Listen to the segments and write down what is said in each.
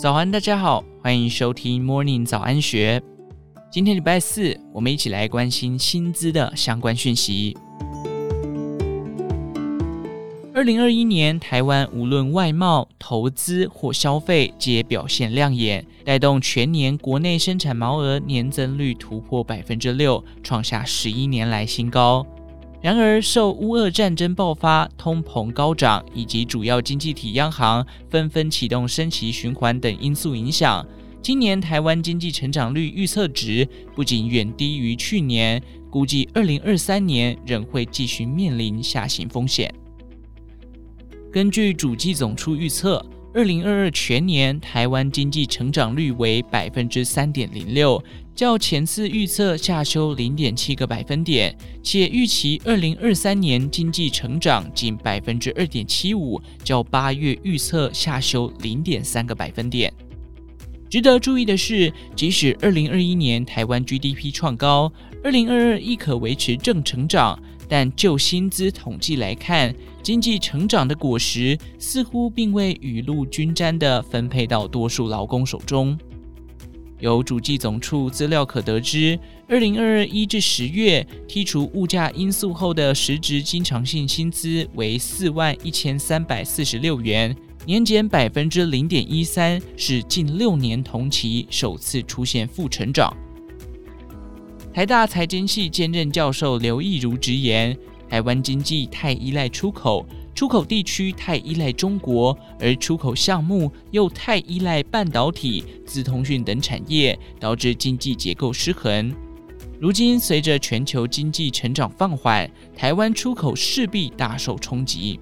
早安，大家好，欢迎收听 Morning 早安学。今天礼拜四，我们一起来关心薪资的相关讯息。二零二一年，台湾无论外贸、投资或消费，皆表现亮眼，带动全年国内生产毛额年增率突破百分之六，创下十一年来新高。然而，受乌俄战争爆发、通膨高涨以及主要经济体央行纷纷启动升息循环等因素影响，今年台湾经济成长率预测值不仅远低于去年，估计二零二三年仍会继续面临下行风险。根据主计总处预测，二零二二全年台湾经济成长率为百分之三点零六。较前次预测下修零点七个百分点，且预期二零二三年经济成长仅百分之二点七五，较八月预测下修零点三个百分点。值得注意的是，即使二零二一年台湾 GDP 创高，二零二二亦可维持正成长，但就薪资统计来看，经济成长的果实似乎并未雨露均沾地分配到多数劳工手中。由主计总处资料可得知，二零二二一至十月剔除物价因素后的实质经常性薪资为四万一千三百四十六元，年减百分之零点一三，是近六年同期首次出现负成长。台大财经系兼任教授刘益如直言，台湾经济太依赖出口。出口地区太依赖中国，而出口项目又太依赖半导体、资通讯等产业，导致经济结构失衡。如今，随着全球经济成长放缓，台湾出口势必大受冲击。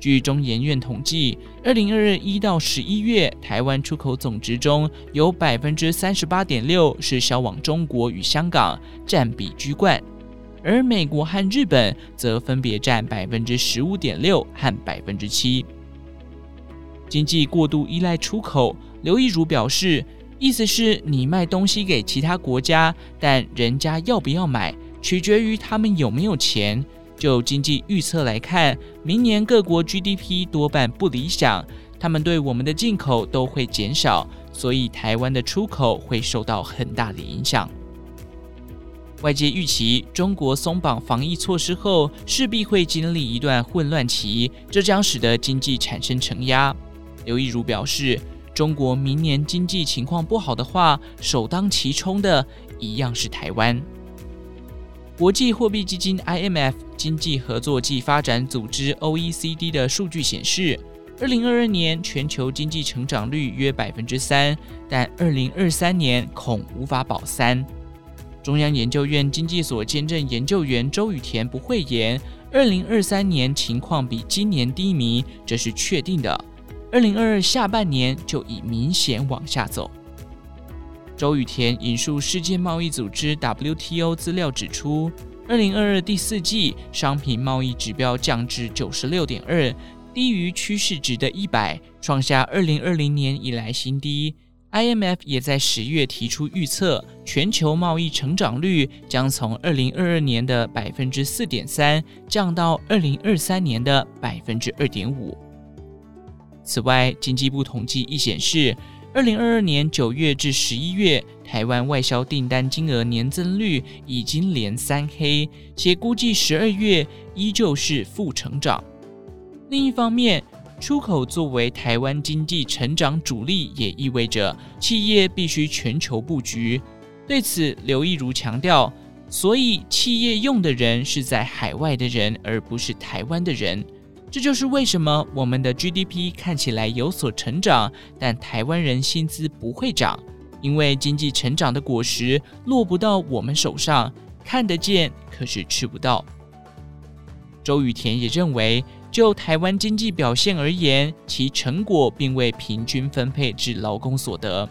据中研院统计，二零二二一到十一月，台湾出口总值中有百分之三十八点六是销往中国与香港，占比居冠。而美国和日本则分别占百分之十五点六和百分之七。经济过度依赖出口，刘益如表示，意思是你卖东西给其他国家，但人家要不要买，取决于他们有没有钱。就经济预测来看，明年各国 GDP 多半不理想，他们对我们的进口都会减少，所以台湾的出口会受到很大的影响。外界预期，中国松绑防疫措施后，势必会经历一段混乱期，这将使得经济产生承压。刘益如表示，中国明年经济情况不好的话，首当其冲的一样是台湾。国际货币基金 IMF、经济合作暨发展组织 OECD 的数据显示，二零二二年全球经济成长率约百分之三，但二零二三年恐无法保三。中央研究院经济所兼任研究员周雨田不讳言，二零二三年情况比今年低迷，这是确定的。二零二二下半年就已明显往下走。周雨田引述世界贸易组织 WTO 资料指出，二零二二第四季商品贸易指标降至九十六点二，低于趋势值的一百，创下二零二零年以来新低。IMF 也在十月提出预测，全球贸易成长率将从二零二二年的百分之四点三降到二零二三年的百分之二点五。此外，经济部统计亦显示，二零二二年九月至十一月，台湾外销订单金额年增率已经连三黑，且估计十二月依旧是负成长。另一方面，出口作为台湾经济成长主力，也意味着企业必须全球布局。对此，刘亦如强调，所以企业用的人是在海外的人，而不是台湾的人。这就是为什么我们的 GDP 看起来有所成长，但台湾人薪资不会涨，因为经济成长的果实落不到我们手上，看得见，可是吃不到。周雨田也认为。就台湾经济表现而言，其成果并未平均分配至劳工所得，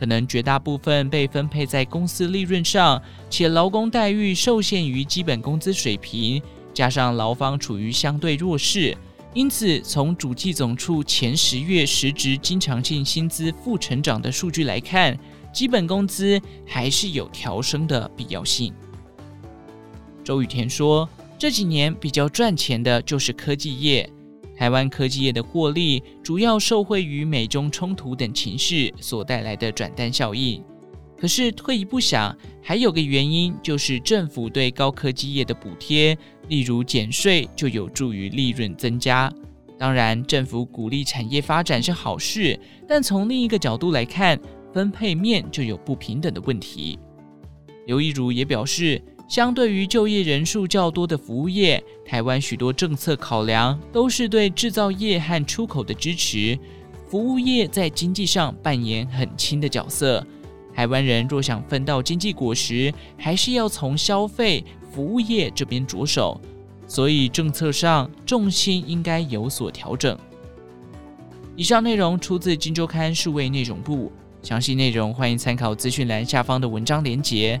可能绝大部分被分配在公司利润上，且劳工待遇受限于基本工资水平，加上劳方处于相对弱势，因此从主计总处前十月实质经常性薪资负成长的数据来看，基本工资还是有调升的必要性。周雨田说。这几年比较赚钱的就是科技业，台湾科技业的获利主要受惠于美中冲突等情势所带来的转单效应。可是退一步想，还有个原因就是政府对高科技业的补贴，例如减税，就有助于利润增加。当然，政府鼓励产业发展是好事，但从另一个角度来看，分配面就有不平等的问题。刘一如也表示，相对于就业人数较多的服务业，台湾许多政策考量都是对制造业和出口的支持，服务业在经济上扮演很轻的角色。台湾人若想分到经济果实，还是要从消费服务业这边着手，所以政策上重心应该有所调整。以上内容出自《金周刊》数位内容部，详细内容欢迎参考资讯栏下方的文章连结。